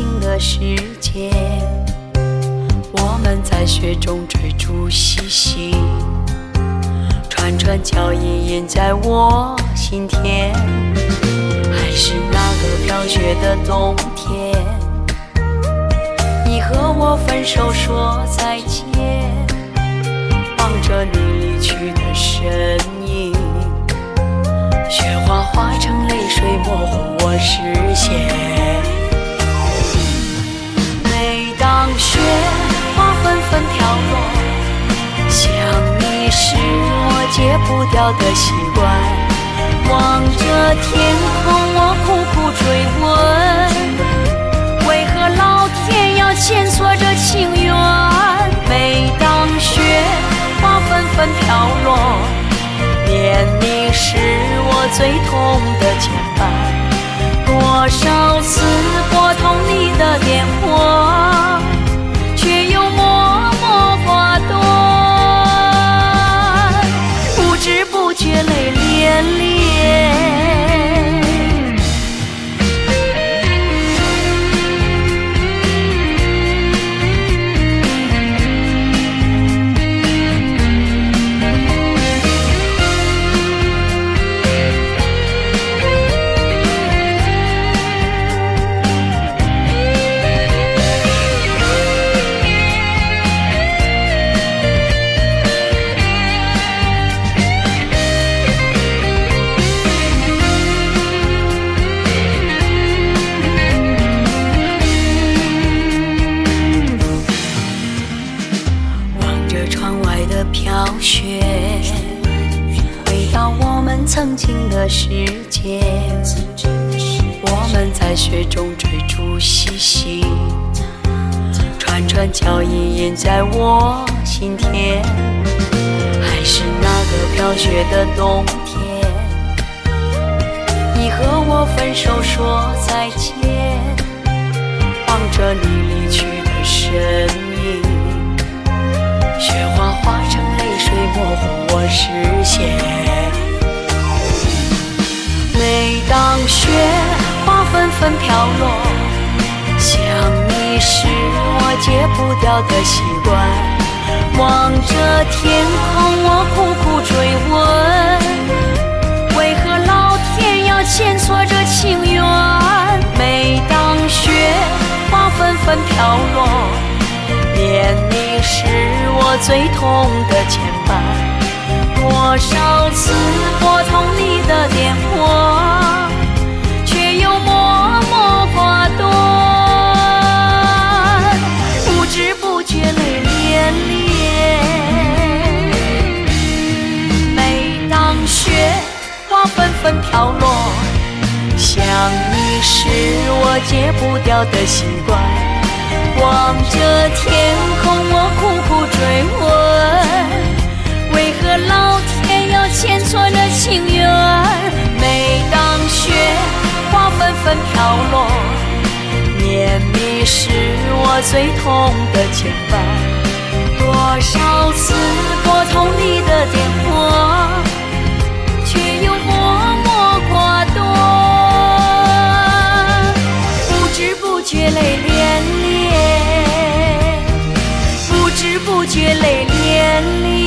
新的世界，我们在雪中追逐嬉戏，串串脚印印在我心田，还是那个飘雪的冬天，你和我分手说再见，望着你离去的身影，雪花化成泪水模糊我视线。戒不掉的习惯。望着天空，我苦苦追问，为何老天要牵锁着情曾经的世界。我们在雪中追逐嬉戏，串串脚印印在我心田。还是那个飘雪的冬天，你和我分手说再见，望着你离去的身影。雪花化成泪水，模糊我视线。雪花纷纷飘落，想你是我戒不掉的习惯。望着天空，我苦苦追问，为何老天要牵错这情缘？每当雪花纷纷飘落。念你是我最痛的牵绊，多少次拨通你的电话，我戒不掉的习惯。望着天空，我苦苦追问，为何老天要牵锁着情缘？每当雪花纷纷飘落，念你是我最痛的牵绊。多少次拨不觉泪涟涟